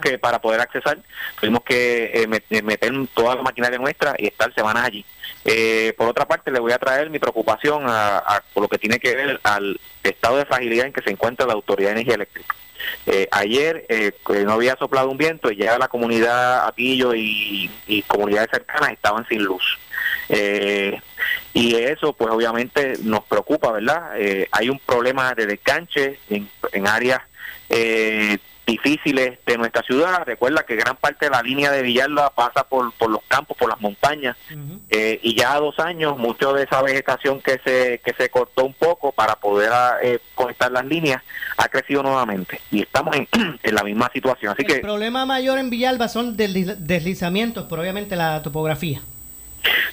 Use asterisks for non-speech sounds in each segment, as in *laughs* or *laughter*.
que, para poder accesar, tuvimos que eh, meter toda la maquinaria nuestra y estar semanas allí. Eh, por otra parte, le voy a traer mi preocupación a, por lo que tiene que ver al estado de fragilidad en que se encuentra la Autoridad de Energía Eléctrica. Eh, ayer eh, no había soplado un viento y ya la comunidad Atillo y, y comunidades cercanas estaban sin luz. Eh, y eso pues obviamente nos preocupa, ¿verdad? Eh, hay un problema de descanche en, en áreas eh, difíciles de nuestra ciudad. Recuerda que gran parte de la línea de Villalba pasa por, por los campos, por las montañas, eh, y ya a dos años, mucho de esa vegetación que se, que se cortó un poco para poder eh, conectar las líneas ha crecido nuevamente y estamos en, *clears throat* en la misma situación. Así El que problema mayor en Villalba son desliz- deslizamientos, pero obviamente la topografía.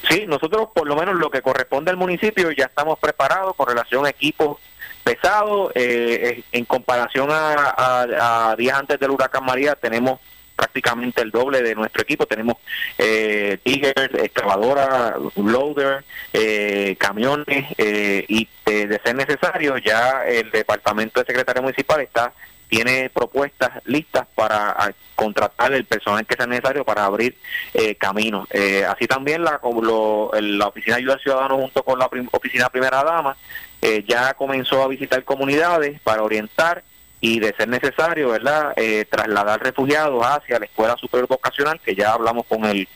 Sí, nosotros por lo menos lo que corresponde al municipio ya estamos preparados con relación a equipos pesados. eh, eh, en comparación a, días antes del huracán María tenemos prácticamente el doble de nuestro equipo. Tenemos eh, Tigers, excavadora, loader, eh, camiones eh, y de, de ser necesario ya el departamento de secretario municipal está tiene propuestas listas para a, contratar el personal que sea necesario para abrir eh, caminos. Eh, así también la, la Oficina Ayuda al Ciudadano junto con la Oficina Primera Dama eh, ya comenzó a visitar comunidades para orientar y de ser necesario, ¿verdad?, eh, trasladar refugiados hacia la Escuela Superior Vocacional, que ya hablamos con el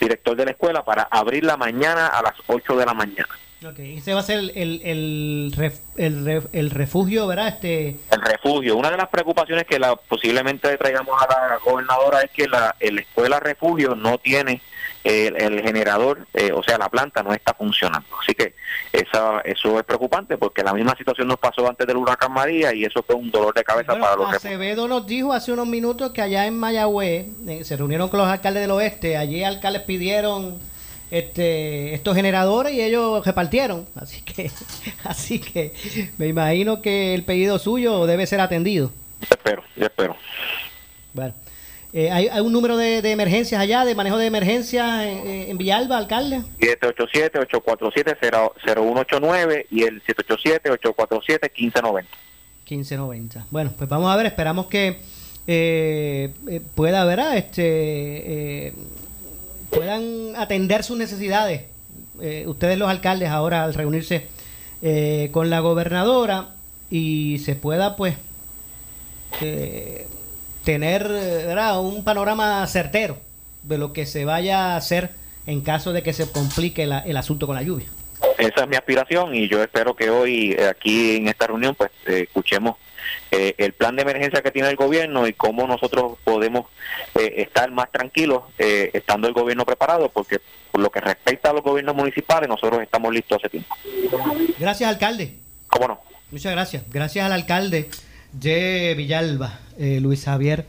director de la escuela, para abrirla mañana a las 8 de la mañana. Ok, ese va a ser el, el, el, ref- el, ref- el refugio, ¿verdad? Este, El refugio. Una de las preocupaciones que la, posiblemente traigamos a la gobernadora es que la, la escuela refugio no tiene el, el generador, eh, o sea, la planta no está funcionando. Así que esa, eso es preocupante porque la misma situación nos pasó antes del huracán María y eso fue un dolor de cabeza Bueno, para los. Acevedo nos dijo hace unos minutos que allá en Mayagüez eh, se reunieron con los alcaldes del oeste. Allí alcaldes pidieron este, estos generadores y ellos repartieron. Así que, *laughs* así que me imagino que el pedido suyo debe ser atendido. Yo espero, yo espero. Bueno, eh, ¿hay, hay un número de, de emergencias allá, de manejo de emergencias en, en Villalba, alcalde? 787-847-0189 y el 787-847-1590. 1590. Bueno, pues vamos a ver, esperamos que eh, eh, pueda, ¿verdad? Este, eh, puedan atender sus necesidades. Eh, ustedes los alcaldes ahora al reunirse eh, con la gobernadora y se pueda pues eh, tener un panorama certero de lo que se vaya a hacer en caso de que se complique la- el asunto con la lluvia. Esa es mi aspiración y yo espero que hoy eh, aquí en esta reunión pues escuchemos eh, el plan de emergencia que tiene el gobierno y cómo nosotros podemos eh, estar más tranquilos eh, estando el gobierno preparado porque por lo que respecta a los gobiernos municipales nosotros estamos listos hace tiempo. Gracias, alcalde. ¿Cómo no? Muchas gracias. Gracias al alcalde de Villalba, eh, Luis Javier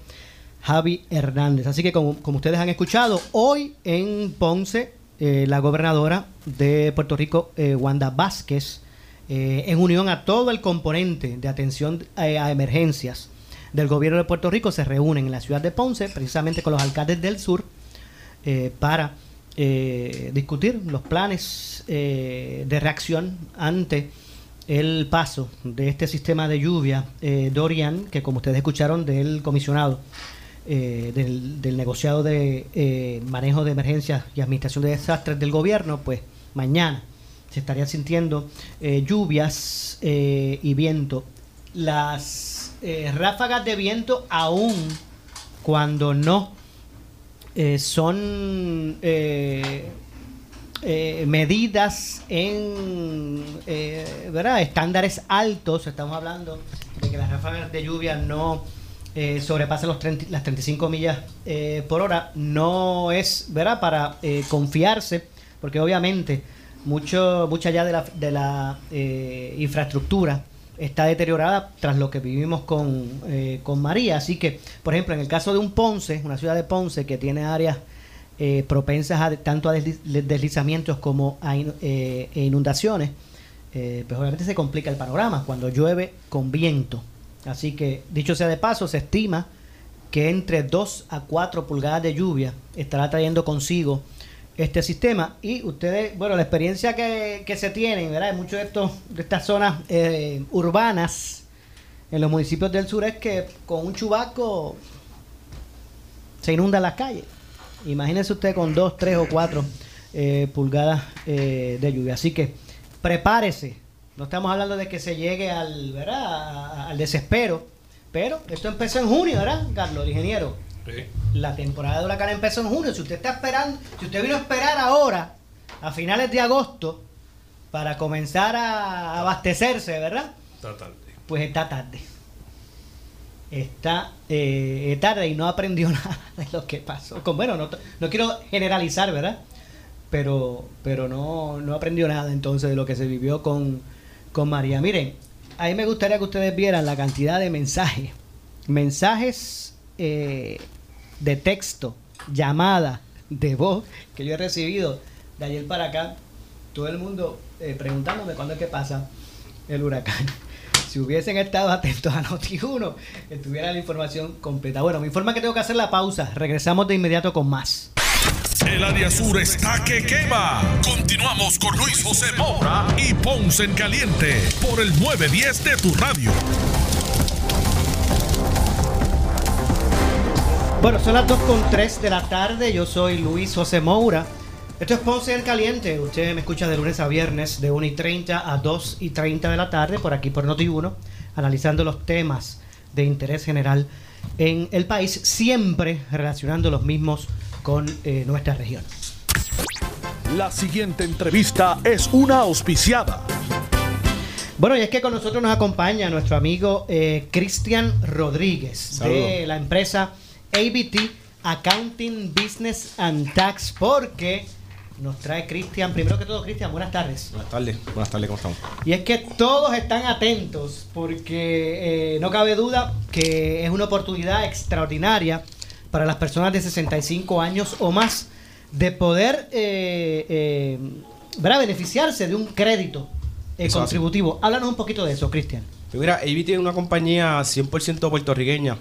Javi Hernández. Así que como, como ustedes han escuchado, hoy en Ponce, eh, la gobernadora de Puerto Rico, eh, Wanda Vázquez, eh, en unión a todo el componente de atención eh, a emergencias del gobierno de Puerto Rico, se reúnen en la ciudad de Ponce, precisamente con los alcaldes del sur, eh, para eh, discutir los planes de reacción ante el paso de este sistema de lluvia Dorian, que como ustedes escucharon del comisionado del, del negociado de manejo de emergencias y administración de desastres del gobierno, pues mañana se estarían sintiendo eh, lluvias eh, y viento. Las eh, ráfagas de viento aún cuando no son medidas en ¿verdad? estándares altos, estamos hablando de que las ráfagas de lluvia no eh, sobrepasan los 30 las 35 millas por hora, no es ¿verdad? para eh, confiarse, porque obviamente mucho, mucha ya de la, de la eh, infraestructura está deteriorada tras lo que vivimos con, eh, con María. Así que, por ejemplo, en el caso de un Ponce, una ciudad de Ponce que tiene áreas eh, propensas a, tanto a desliz- deslizamientos como a eh, e inundaciones, eh, pues obviamente se complica el panorama cuando llueve con viento. Así que, dicho sea de paso, se estima que entre 2 a 4 pulgadas de lluvia estará trayendo consigo este sistema y ustedes, bueno, la experiencia que, que se tienen, ¿verdad? En muchos de estos de estas zonas eh, urbanas en los municipios del sur es que con un chubaco se inundan las calles. Imagínense usted con dos, tres o cuatro eh, pulgadas eh, de lluvia. Así que prepárese. No estamos hablando de que se llegue al, ¿verdad? al desespero, pero esto empezó en junio, ¿verdad, Carlos, el ingeniero? La temporada de huracán empezó en junio. Si usted está esperando, si usted vino a esperar ahora, a finales de agosto, para comenzar a abastecerse, ¿verdad? Está tarde. Pues está tarde. Está eh, tarde y no aprendió *laughs* nada de lo que pasó. Con, bueno, no, no quiero generalizar, ¿verdad? Pero, pero no, no aprendió nada entonces de lo que se vivió con, con María. Miren, a mí me gustaría que ustedes vieran la cantidad de mensajes. Mensajes eh, de texto, llamada, de voz que yo he recibido de ayer para acá. Todo el mundo eh, preguntándome cuándo es que pasa el huracán. Si hubiesen estado atentos a Noti1, estuviera la información completa. Bueno, me informa que tengo que hacer la pausa. Regresamos de inmediato con más. El área sur está que quema. Continuamos con Luis José Moura y Ponce en Caliente por el 910 de tu radio. Bueno, son las 2.3 de la tarde. Yo soy Luis José Moura. Esto es Ponce en Caliente. Usted me escucha de lunes a viernes de 1 y 30 a 2 y 30 de la tarde por aquí por Noti1, analizando los temas de interés general en el país, siempre relacionando los mismos con eh, nuestra región. La siguiente entrevista es una auspiciada. Bueno, y es que con nosotros nos acompaña nuestro amigo eh, Cristian Rodríguez de la empresa ABT Accounting Business and Tax, porque nos trae Cristian. Primero que todo, Cristian, buenas tardes. Buenas tardes, buenas tardes, ¿cómo estamos? Y es que todos están atentos porque eh, no cabe duda que es una oportunidad extraordinaria para las personas de 65 años o más de poder eh, eh, beneficiarse de un crédito contributivo. Háblanos un poquito de eso, Cristian. Mira, ABT es una compañía 100% puertorriqueña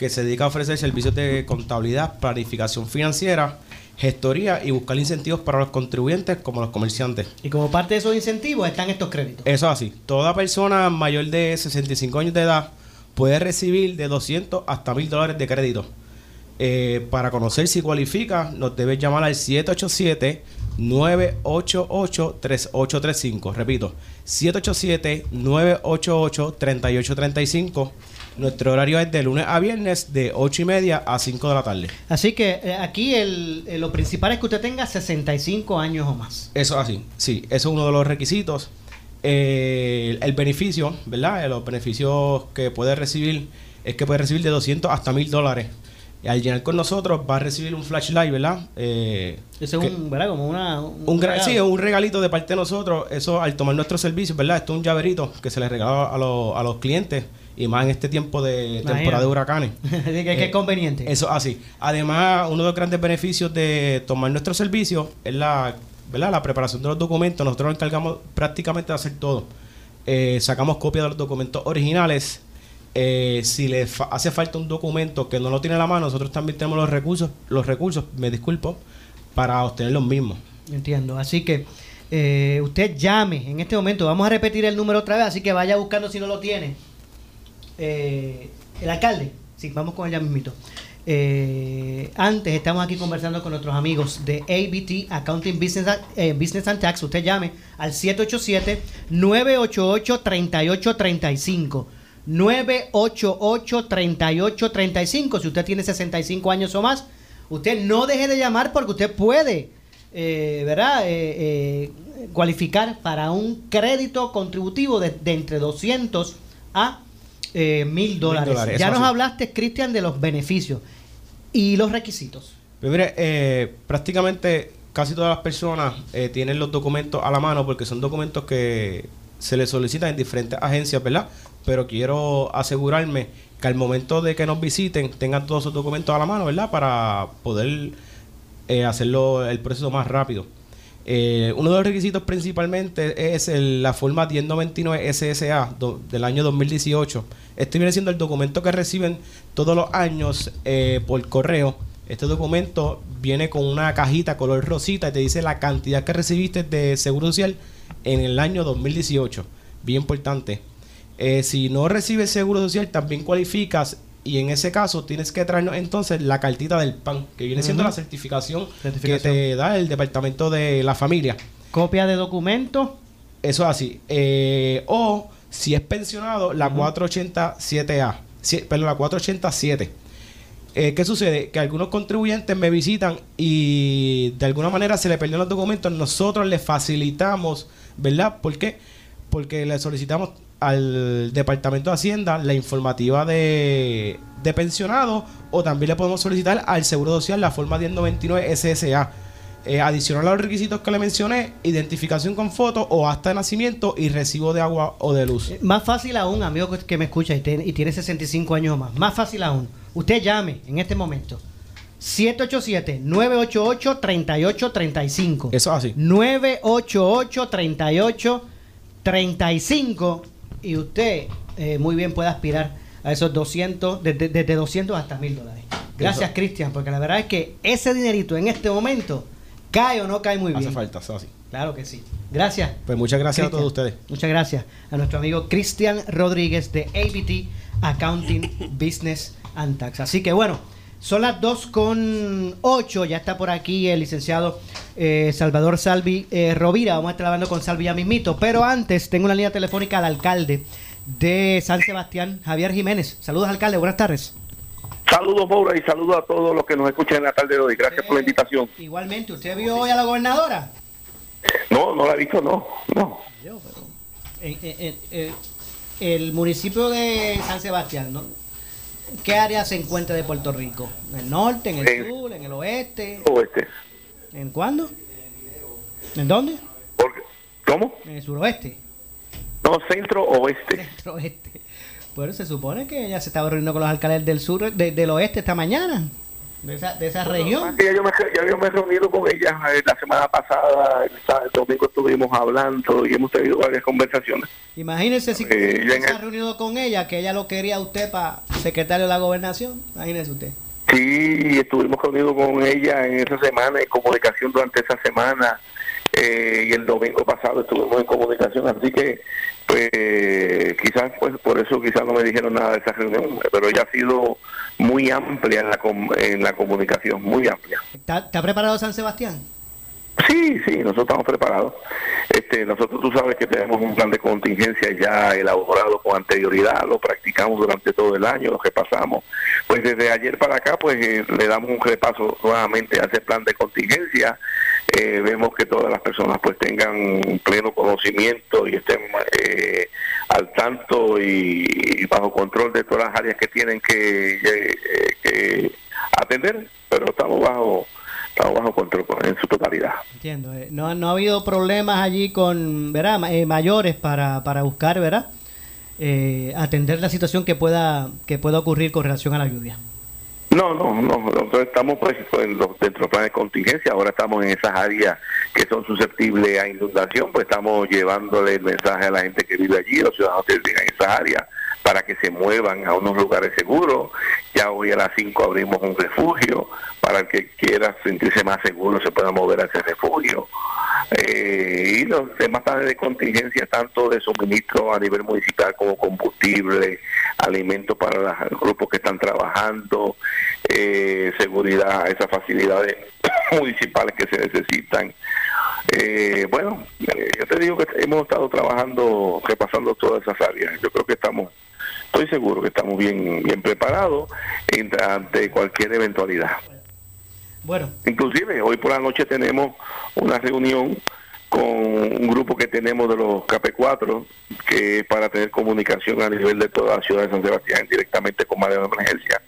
que se dedica a ofrecer servicios de contabilidad, planificación financiera gestoría y buscar incentivos para los contribuyentes como los comerciantes. Y como parte de esos incentivos están estos créditos. Eso es así. Toda persona mayor de 65 años de edad puede recibir de 200 hasta 1000 dólares de crédito. Eh, para conocer si cualifica, nos debes llamar al 787-988-3835. Repito, 787-988-3835 nuestro horario es de lunes a viernes de 8 y media a 5 de la tarde. Así que eh, aquí el, eh, lo principal es que usted tenga 65 años o más. Eso así, sí, eso es uno de los requisitos. Eh, el beneficio, ¿verdad? Los beneficios que puede recibir es que puede recibir de 200 hasta 1000 dólares. Y al llenar con nosotros va a recibir un flashlight, ¿verdad? Eh, Eso es un, ¿verdad? Como una, un, regalo. Sí, un regalito de parte de nosotros. Eso al tomar nuestro servicio, ¿verdad? Esto es un llaverito que se le regala a, a los clientes y más en este tiempo de temporada de huracanes. *laughs* que, es eh, conveniente. Eso así. Además, uno de los grandes beneficios de tomar nuestro servicio es la, ¿verdad? la preparación de los documentos. Nosotros nos encargamos prácticamente de hacer todo. Eh, sacamos copias de los documentos originales. Eh, si le hace falta un documento que no lo tiene a la mano, nosotros también tenemos los recursos, los recursos, me disculpo, para obtener los mismos. Entiendo. Así que usted llame en este momento. Vamos a repetir el número otra vez, así que vaya buscando si no lo tiene eh, el alcalde, sí, vamos con ella mismito. Eh, antes estamos aquí conversando con nuestros amigos de ABT Accounting Business, eh, Business and Tax. Usted llame al 787-988-3835. 988-3835. Si usted tiene 65 años o más, usted no deje de llamar porque usted puede, ¿verdad? cualificar para un crédito contributivo de, de entre 200 a eh, mil dólares. Ya nos hablaste, Cristian, de los beneficios y los requisitos. Pues mire, eh, prácticamente casi todas las personas eh, tienen los documentos a la mano porque son documentos que se les solicitan en diferentes agencias, ¿verdad? Pero quiero asegurarme que al momento de que nos visiten tengan todos esos documentos a la mano, ¿verdad? Para poder hacerlo el proceso más rápido. Eh, uno de los requisitos principalmente es la forma 1099 SSA del año 2018. Este viene siendo el documento que reciben todos los años eh, por correo. Este documento viene con una cajita color rosita y te dice la cantidad que recibiste de seguro social en el año 2018. Bien importante. Eh, si no recibes seguro social, también cualificas y en ese caso tienes que traernos entonces la cartita del PAN, que viene siendo la certificación, Certificación. que te da el Departamento de la Familia. Copia de documento. Eso es así. Eh, o si es pensionado, la 487A. Sí, perdón, la 487. Eh, ¿Qué sucede? Que algunos contribuyentes me visitan y de alguna manera se le perdieron los documentos. Nosotros les facilitamos, ¿verdad? ¿Por qué? Porque le solicitamos al Departamento de Hacienda la informativa de, de pensionado o también le podemos solicitar al Seguro Social la forma 1099 SSA. Eh, adicional a los requisitos que le mencioné, identificación con foto o acta de nacimiento y recibo de agua o de luz. Eh, Más fácil aún, amigo que- me escucha y, tiene- y tiene 65 años o más. Más fácil aún. Usted llame en este momento. 787-988-3835. Eso es así. 988-3835. Y usted eh, muy bien puede aspirar a esos 200, desde, desde 200 hasta 1000 dólares. Gracias. Cristian, porque la verdad es que ese dinerito en este momento cae o no cae muy Hace bien. falta, eso es así. Claro que sí. Gracias. Pues muchas gracias a todos ustedes. Muchas gracias a nuestro amigo Cristian Rodríguez de ABT Accounting Business and Tax. Así que bueno, son las 2 con 8. Ya está por aquí el licenciado eh, Salvador Salvi eh, Rovira. Vamos a estar hablando con Salvi ya mismito. Pero antes tengo una línea telefónica al alcalde de San Sebastián, Javier Jiménez. Saludos, alcalde. Buenas tardes. Saludos, Maura, y saludos a todos los que nos escuchan en la tarde de hoy. Gracias por la invitación. Igualmente, ¿usted vio hoy a la gobernadora? No, no la he visto, no, no. Yo, pero, eh, eh, eh, el municipio de San Sebastián, ¿no? ¿Qué área se encuentra de Puerto Rico? ¿En el norte, en el En- sur, en el oeste? Oeste. ¿En cuándo? ¿En dónde? Porque- ¿Cómo? En el suroeste, No, centro oeste. centro oeste. Bueno, se supone que ella se estaba reuniendo con los alcaldes del sur, de- del oeste esta mañana, de esa, de esa región. Ya yo, me, ya yo me he reunido con ella eh, la semana pasada, el, el domingo estuvimos hablando y hemos tenido varias conversaciones. Imagínese si Eh, se ha el- reunido con ella, que ella lo quería a usted para secretario de la gobernación. Imagínese usted. Sí, estuvimos reunidos con ella en esa semana, en comunicación durante esa semana, eh, y el domingo pasado estuvimos en comunicación, así que pues quizás pues por eso quizás no me dijeron nada de esa reunión, pero ella ha sido muy amplia en la, com- en la comunicación, muy amplia. ¿Está, está preparado San Sebastián? Sí, sí, nosotros estamos preparados. Este, nosotros tú sabes que tenemos un plan de contingencia ya elaborado con anterioridad, lo practicamos durante todo el año, lo que pasamos. Pues desde ayer para acá, pues eh, le damos un repaso nuevamente a ese plan de contingencia. Eh, vemos que todas las personas pues tengan pleno conocimiento y estén eh, al tanto y, bajo control de todas las áreas que tienen que, eh, que atender, pero estamos bajo estamos bajo control en su totalidad. Entiendo. eh, No, no ha habido problemas allí con, ¿verdad? Eh, mayores para, para buscar, ¿verdad? Eh, atender la situación que pueda que pueda ocurrir con relación a la lluvia. No, no, no, nosotros estamos pues, pues, en los- dentro del plan de contingencia, ahora estamos en esas áreas que son susceptibles a inundación, pues estamos llevándole el mensaje a la gente que vive allí, a los ciudadanos que viven en esas áreas, para que se muevan a unos lugares seguros. Ya hoy a las 5 abrimos un refugio, para el que quiera sentirse más seguro se pueda mover a ese refugio. Eh, y los demás planes de contingencia, tanto de suministro a nivel municipal como combustible, alimentos para los grupos que están trabajando, eh, seguridad, esas facilidades *coughs* municipales que se necesitan. Eh, bueno, eh, yo te digo que hemos estado trabajando, repasando todas esas áreas. Yo creo que estamos, estoy seguro que estamos bien, bien preparados ante cualquier eventualidad. Bueno, Inclusive hoy por la noche tenemos una reunión con un grupo que tenemos de los KP4 que es para tener comunicación a nivel de toda la ciudad de San Sebastián directamente con área de emergencia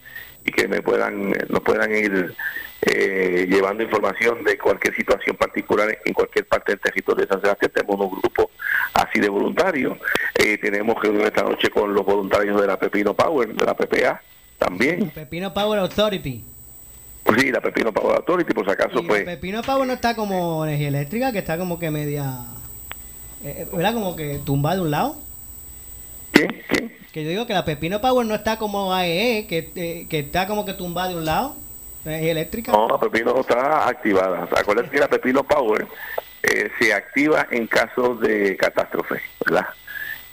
y que me puedan nos puedan ir eh, llevando información de cualquier situación particular en cualquier parte del territorio de San Sebastián. Tenemos un grupo así de voluntarios. Eh, tenemos reunión esta noche con los voluntarios de la Pepino Power, de la PPA también. Pepino Power Authority. Sí, la Pepino Power Authority, por si acaso, Y pues... la Pepino Power no está como energía eléctrica, que está como que media. eh, ¿Verdad? Como que tumbada de un lado. ¿Qué? ¿Qué? Que yo digo que la Pepino Power no está como AEE, que, eh, que está como que tumbada de un lado. Energía eléctrica. No, la Pepino está activada. Acuérdate que la Pepino Power eh, se activa en caso de catástrofe, ¿verdad?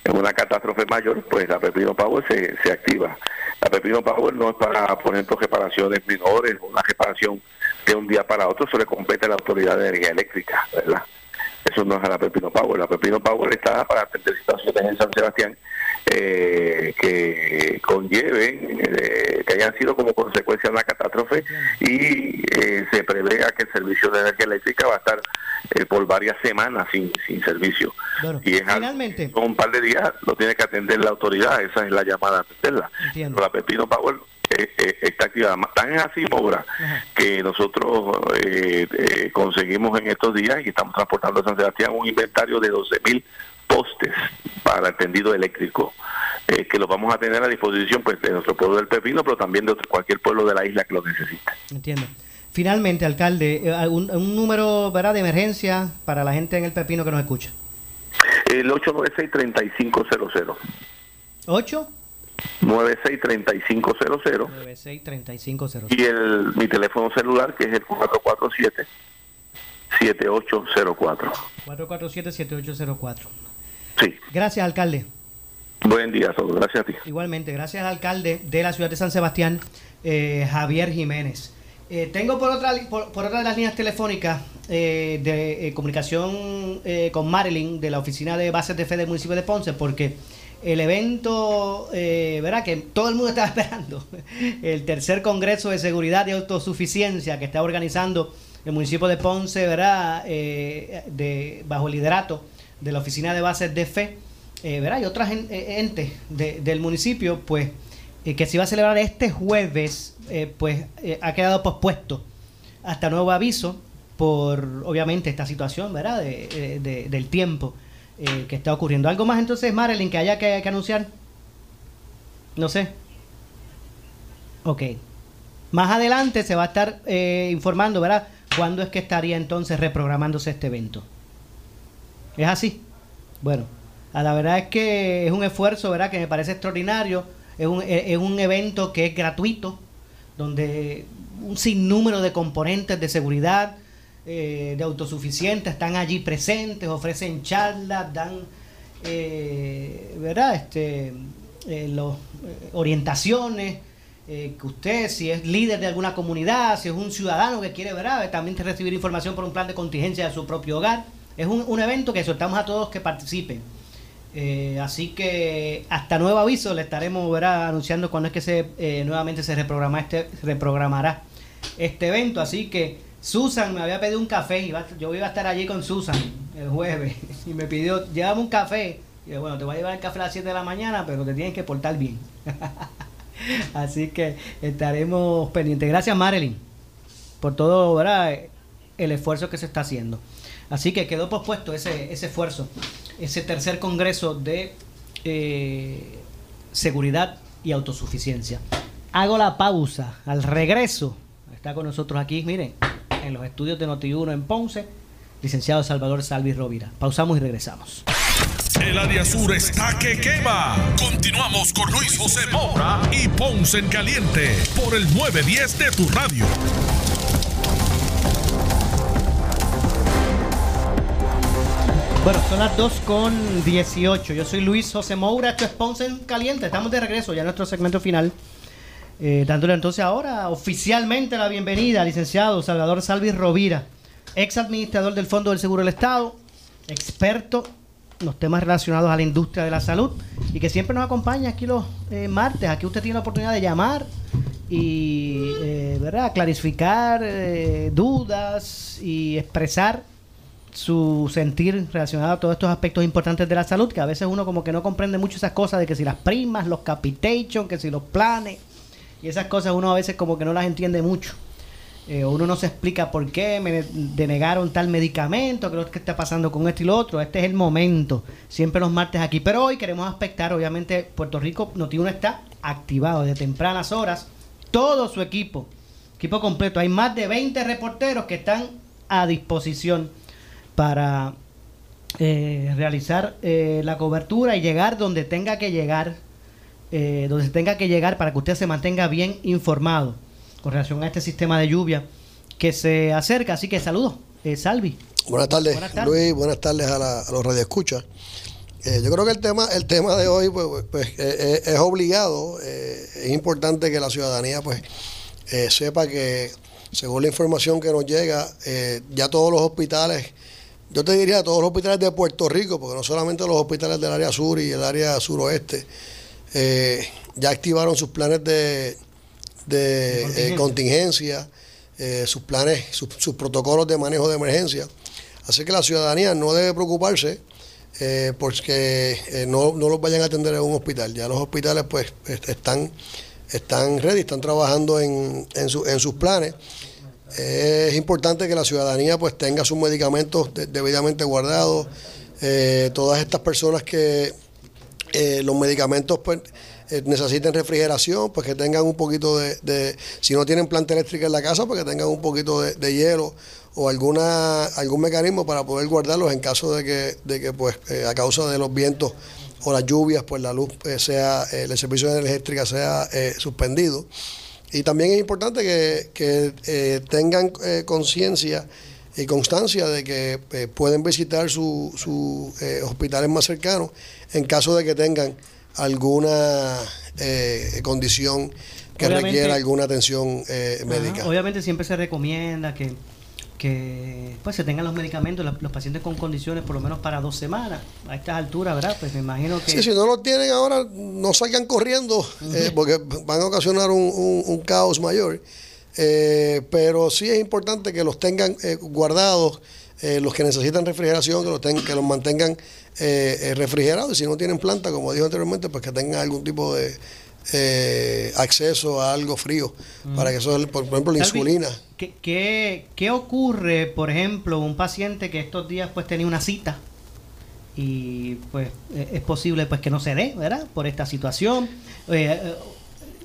en una catástrofe mayor, pues la Pepino Power se, se activa. La Pepino Power no es para, por ejemplo, reparaciones menores, una reparación de un día para otro, eso le compete a la Autoridad de Energía Eléctrica, ¿verdad? Eso no es a la Pepino Power. La Pepino Power está para atender situaciones en San Sebastián eh, que conlleven, eh, que hayan sido como consecuencia de una catástrofe y eh, se prevea que el servicio de energía eléctrica va a estar eh, por varias semanas sin, sin servicio. y es finalmente. un par de días lo tiene que atender la autoridad, esa es la llamada a atenderla. La Pepino Power está activada. Tan así, obra, que nosotros conseguimos en estos días y estamos transportando a San Sebastián un inventario de 12 mil postes para el tendido eléctrico, eh, que los vamos a tener a disposición pues de nuestro pueblo del Pepino, pero también de cualquier pueblo de la isla que lo necesite. Entiendo. Finalmente, alcalde, eh, un, un número ¿verdad? de emergencia para la gente en el Pepino que nos escucha. El 896-3500. ¿8? 963500 963500 y el mi teléfono celular que es el 447 7804 447 7804 Sí. Gracias, alcalde. Buen día a todos, gracias a ti. Igualmente, gracias al alcalde de la ciudad de San Sebastián, eh, Javier Jiménez. Eh, tengo por otra, por, otra de las líneas telefónicas eh, de comunicación con Marilyn de la Oficina de Bases de Fe del municipio de Ponce, porque el evento, ¿verdad? Que todo el mundo *laughs* estaba esperando, el tercer Congreso de Seguridad y Autosuficiencia que está organizando el municipio de Ponce, ¿verdad? de, bajo el liderato de la Oficina de Bases de Fe, eh, ¿verdad? y otras eh, entes del municipio, pues eh, que se iba a celebrar este jueves, pues ha quedado pospuesto hasta nuevo aviso por, obviamente, esta situación, ¿verdad? De, del tiempo que está ocurriendo. ¿Algo más entonces, Marilyn, que haya que, que anunciar? No sé. Ok. Más adelante se va a estar informando, ¿verdad? ¿Cuándo es que estaría entonces reprogramándose este evento? ¿Es así? Bueno, la verdad es que es un esfuerzo, ¿verdad? Que me parece extraordinario. Es un, es un evento que es gratuito, donde un sinnúmero de componentes de seguridad, eh, de autosuficiencia, están allí presentes, ofrecen charlas, dan, eh, ¿verdad? Este, eh, los, orientaciones. que usted, si es líder de alguna comunidad, si es un ciudadano que quiere, ¿verdad? También recibir información por un plan de contingencia de su propio hogar es un, evento que soltamos a todos que participen. Eh, así que hasta nuevo aviso le estaremos anunciando cuando es que se eh, nuevamente se reprograma este, reprogramará este evento. Así que Susan me había pedido un café. y yo iba a estar allí con Susan el jueves *laughs* y me pidió, llévame un café. Y bueno, te voy a llevar el café a las 7 de la mañana, pero te tienes que portar bien. *laughs* Así que estaremos pendientes. Gracias Marilyn por todo ¿verdad? el esfuerzo que se está haciendo. Así que quedó pospuesto ese, ese esfuerzo, ese tercer congreso de eh, seguridad y autosuficiencia. Hago la pausa. Al regreso, está con nosotros aquí, miren, en los estudios de Noti1 en Ponce, licenciado Salvador Salvis Rovira. Pausamos y regresamos. El área sur está que quema. Continuamos con Luis José Moura y Ponce en Caliente por el 910 de tu radio. Bueno, son las 2 con 18. Yo soy Luis José Moura, esto es Ponce en Caliente. Estamos de regreso ya en nuestro segmento final. Eh, dándole entonces ahora oficialmente la bienvenida al licenciado Salvador Salvis Rovira, ex administrador del Fondo del Seguro del Estado, experto en los temas relacionados a la industria de la salud y que siempre nos acompaña aquí los eh, martes. Aquí usted tiene la oportunidad de llamar y eh, ¿verdad? clarificar dudas y expresar su sentir relacionado a todos estos aspectos importantes de la salud, que a veces uno como que no comprende mucho esas cosas de que si las primas, los capitation, que si los planes, y esas cosas uno a veces como que no las entiende mucho. Eh, uno no se explica por qué me denegaron tal medicamento, es que está pasando con esto y lo otro. Este es el momento, siempre los martes aquí. Pero hoy queremos aspectar, obviamente, Puerto Rico, Noti1 está activado de tempranas horas, todo su equipo, equipo completo. Hay más de 20 reporteros que están a disposición para eh, realizar eh, la cobertura y llegar donde tenga que llegar, eh, donde tenga que llegar para que usted se mantenga bien informado con relación a este sistema de lluvia que se acerca. Así que saludos, Salvi. Buenas tardes, Luis, buenas tardes a, la, a los radioescuchas. Eh, yo creo que el tema, el tema de hoy pues, pues, pues eh, eh, es obligado. es importante que la ciudadanía pues sepa que, según la información que nos llega, ya todos los hospitales, yo te diría todos los hospitales de Puerto Rico, porque no solamente los hospitales del área sur y el área suroeste, ya activaron sus planes de, de contingencia, sus planes, sus protocolos de manejo de emergencia. Así que la ciudadanía no debe preocuparse eh, porque eh, no, no, los vayan a atender en un hospital. Ya los hospitales pues están, están ready, están trabajando en, en, sus planes. Es importante que la ciudadanía pues tenga sus medicamentos debidamente guardados. Eh, todas estas personas que los medicamentos pues necesiten refrigeración, pues que tengan un poquito de, si no tienen planta eléctrica en la casa, pues que tengan un poquito de hielo o alguna algún mecanismo para poder guardarlos en caso de que, de que pues eh, a causa de los vientos o las lluvias pues la luz eh, sea eh, el servicio de eléctrica sea suspendido y también es importante que, tengan conciencia y constancia de que pueden visitar sus su, hospitales más cercanos en caso de que tengan alguna condición que requiera alguna atención médica. obviamente siempre se recomienda que que pues se tengan los medicamentos los, pacientes con condiciones por lo menos para dos semanas a estas alturas, ¿verdad? Pues me imagino que... Sí, si no lo tienen ahora, no salgan corriendo eh, porque van a ocasionar un, caos mayor. Eh, pero sí es importante que los tengan eh, guardados, los que necesitan refrigeración, que los, tengan, que los mantengan refrigerados y si no tienen planta, como dijo anteriormente, pues que tengan algún tipo de eh, acceso a algo frío, para que eso, por, ejemplo, la insulina. ¿qué, qué, ocurre, por ejemplo, un paciente que estos días pues tenía una cita y pues e, es posible pues que no se dé, ¿verdad? Por esta situación. Eh, eh,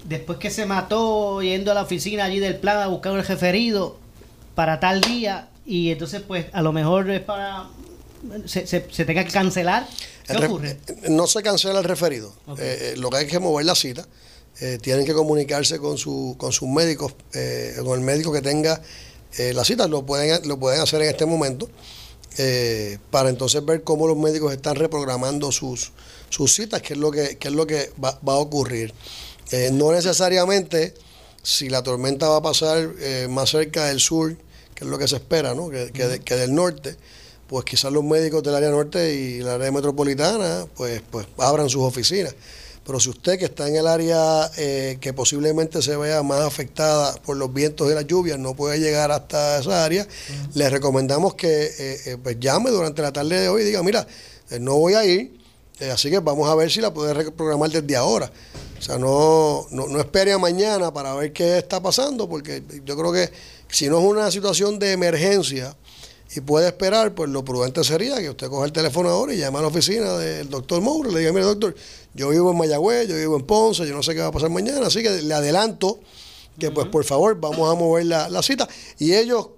después que se mató yendo a la oficina allí del plan a buscar el referido para tal día y entonces pues a lo mejor es para se, se, se tenga que cancelar ¿Qué ocurre? No se cancela el referido. Eh, eh, lo que hay que mover la cita. Eh, tienen que comunicarse con, su, con sus médicos, con el médico que tenga la cita. Lo pueden, lo pueden hacer en este momento para entonces ver cómo los médicos están reprogramando sus, sus citas, qué es lo que, es lo que va, a ocurrir. no necesariamente si la tormenta va a pasar más cerca del sur, que es lo que se espera, ¿no? que, que del norte pues quizás los médicos del área norte y la área metropolitana pues, pues abran sus oficinas. Pero si usted que está en el área eh, que posiblemente se vea más afectada por los vientos y las lluvias no puede llegar hasta esa área, le recomendamos que eh, eh, pues llame durante la tarde de hoy y diga, mira, no voy a ir, así que vamos a ver si la puede reprogramar desde ahora. O sea, no, no, no espere a mañana para ver qué está pasando, porque yo creo que si no es una situación de emergencia, y puede esperar, pues lo prudente sería que usted coja el teléfono ahora y llame a la oficina del doctor Moura y le diga, mire doctor, yo vivo en Mayagüez, yo vivo en Ponce, yo no sé qué va a pasar mañana, así que le adelanto que pues por favor vamos a mover la, cita y ellos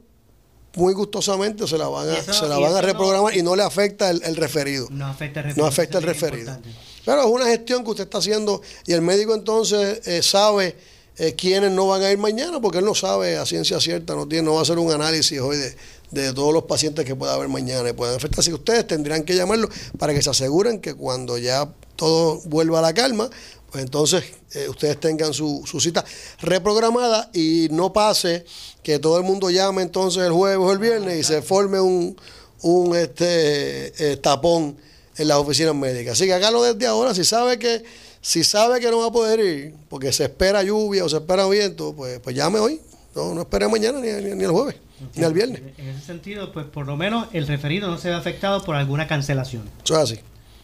muy gustosamente se la van a, se la van a reprogramar y no le afecta el, referido. No afecta el referido. No afecta el referido. Pero es una gestión que usted está haciendo y el médico entonces eh, sabe eh, quiénes no van a ir mañana porque él no sabe a ciencia cierta, no tiene, no va a hacer un análisis hoy de, de todos los pacientes que pueda haber mañana y puedan afectar. Así que ustedes tendrían que llamarlo para que se aseguren que cuando ya todo vuelva a la calma, pues entonces eh, ustedes tengan su, su, cita reprogramada y no pase que todo el mundo llame entonces el jueves o el viernes y se forme un, un este, eh, tapón en las oficinas médicas. Así que hágalo desde ahora. Si sabe que si sabe que no va a poder ir porque se espera lluvia o se espera viento, pues, pues llame hoy. No, no espere mañana ni, ni el jueves. Ni al viernes. En ese sentido, pues por lo menos el referido no se ve afectado por alguna cancelación. Eso es así.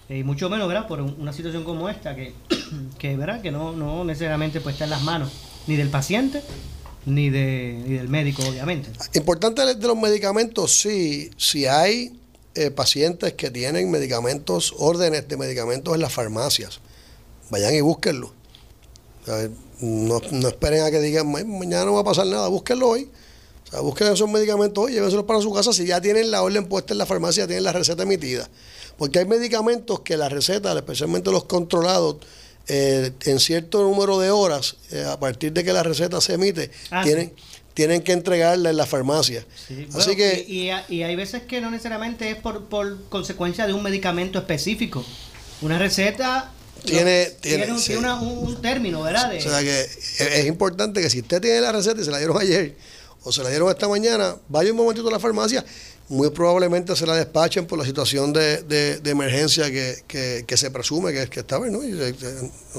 Eh, y mucho menos, ¿verdad? Por una situación como esta, que, *clears throat* que ¿verdad? Que no, no necesariamente pues, está en las manos ni del paciente ni, de, ni del médico, obviamente. Importante de los medicamentos, sí, si hay eh, pacientes que tienen medicamentos, órdenes de medicamentos en las farmacias, vayan y búsquenlo. no, no esperen a que digan, mañana no va a pasar nada, búsquenlo hoy busquen esos medicamentos y llévenselos para su casa. Si ya tienen la orden puesta en la farmacia, tienen la receta emitida. Porque hay medicamentos que la receta, especialmente los controlados, eh, en cierto número de horas, eh, a partir de que la receta se emite, ah, tienen, tienen que entregarla en la farmacia. Sí, Así bueno, que y, y- y hay veces que no necesariamente es por, por consecuencia de un medicamento específico. Una receta Tiene- tiene, un, sí. tiene una- un, un término, ¿verdad? De- O sea que es es importante que si usted tiene la receta y se la dieron ayer o se la dieron esta mañana, vaya un momentito a la farmacia. Muy probablemente se la despachen por la situación de, de- de emergencia que, que- que se presume que, que estaba. ¿no? Y, eh,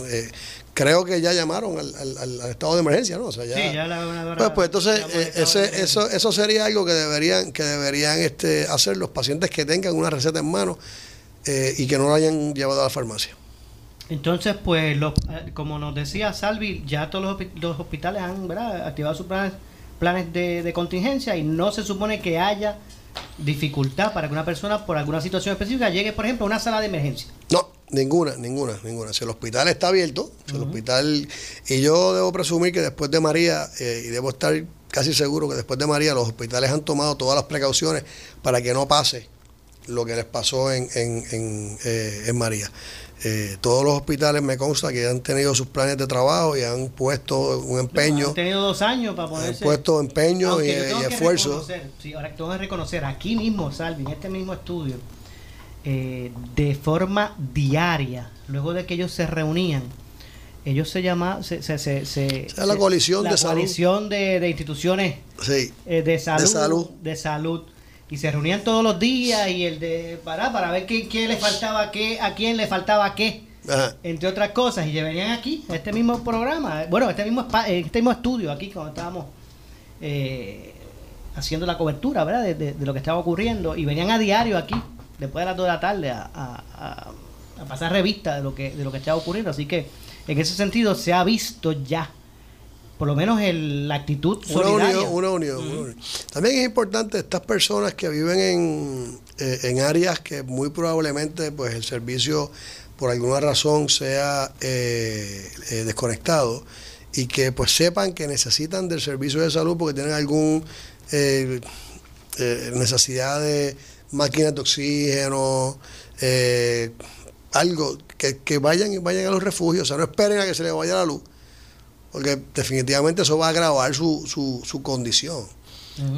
eh, creo que ya llamaron al, al- estado de emergencia, ¿no? O sea, ya, Sí, ya la pues, pues entonces eh, ese- eso, eso sería algo que deberían, que deberían este, hacer los pacientes que tengan una receta en mano eh, y que no la hayan llevado a la farmacia. Entonces, pues, los- como nos decía Salvi, ya todos los, los hospitales han ¿verdad? activado sus planes, planes de, de contingencia y no se supone que haya dificultad para que una persona por alguna situación específica llegue, por ejemplo, a una sala de emergencia. No, ninguna, ninguna, ninguna. Si el hospital está abierto, si el hospital, y yo debo presumir que después de María, eh, y debo estar casi seguro que después de María los hospitales han tomado todas las precauciones para que no pase lo que les pasó en, en, en, eh, en María. Eh, todos los hospitales me consta que han tenido sus planes de trabajo y han puesto un empeño, Han tenido dos años para han ponerse... puesto empeño y, y esfuerzo. sí, ahora tengo que reconocer, aquí mismo, Salvi, en este mismo estudio, eh, de forma diaria, luego de que ellos se reunían, ellos se llamaban, se, se, se, se- la se- coalición la de salud. coalición de, de instituciones Sí, eh, de, salud, salud. de salud, y se reunían todos los días y el de para para ver qué, qué le faltaba qué, a quién le faltaba qué ajá. entre otras cosas, y venían aquí, a este mismo programa, bueno, este mismo, este mismo estudio aquí, cuando estábamos eh, haciendo la cobertura, ¿verdad?, de, de- de lo que estaba ocurriendo, y venían a diario aquí, después de las 2 de la tarde, a, a- a- a pasar revista de lo, que, de lo que estaba ocurriendo, así que en ese sentido se ha visto ya, por lo menos el, la actitud Una solidaria. unión, una unión, una unión. También es importante estas personas que viven en, eh, en áreas que muy probablemente pues el servicio por alguna razón sea eh, eh, desconectado y que pues sepan que necesitan del servicio de salud porque tienen algún eh, necesidad de máquinas de oxígeno, eh, algo, que, que vayan y vayan a los refugios, o sea, no esperen a que se les vaya la luz porque definitivamente eso va a agravar su, su, su condición.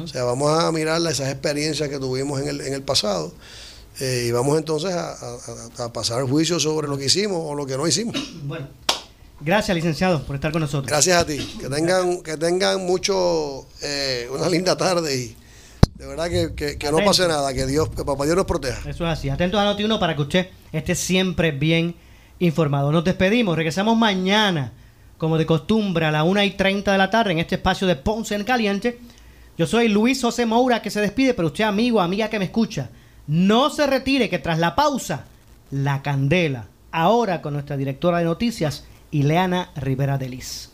O sea, vamos a mirar esas experiencias que tuvimos en el, en el pasado eh, y vamos entonces a, a- a pasar juicio sobre lo que hicimos o lo que no hicimos. *coughs* Bueno, gracias licenciado por estar con nosotros. Gracias a ti. Que tengan, que tengan mucho, eh, una linda tarde y de verdad que, que- que no pase nada, que Dios, que papá Dios nos proteja. Eso es así. Atentos a Noti1 para que usted esté siempre bien informado. Nos despedimos. Regresamos mañana, como de costumbre, a la 1 y 30 de la tarde en este espacio de Ponce en Caliente. Yo soy Luis José Moura que se despide, pero usted, amigo, amiga que me escucha, no se retire que tras la pausa, la candela. Ahora con nuestra directora de noticias, Ileana Rivera Delis.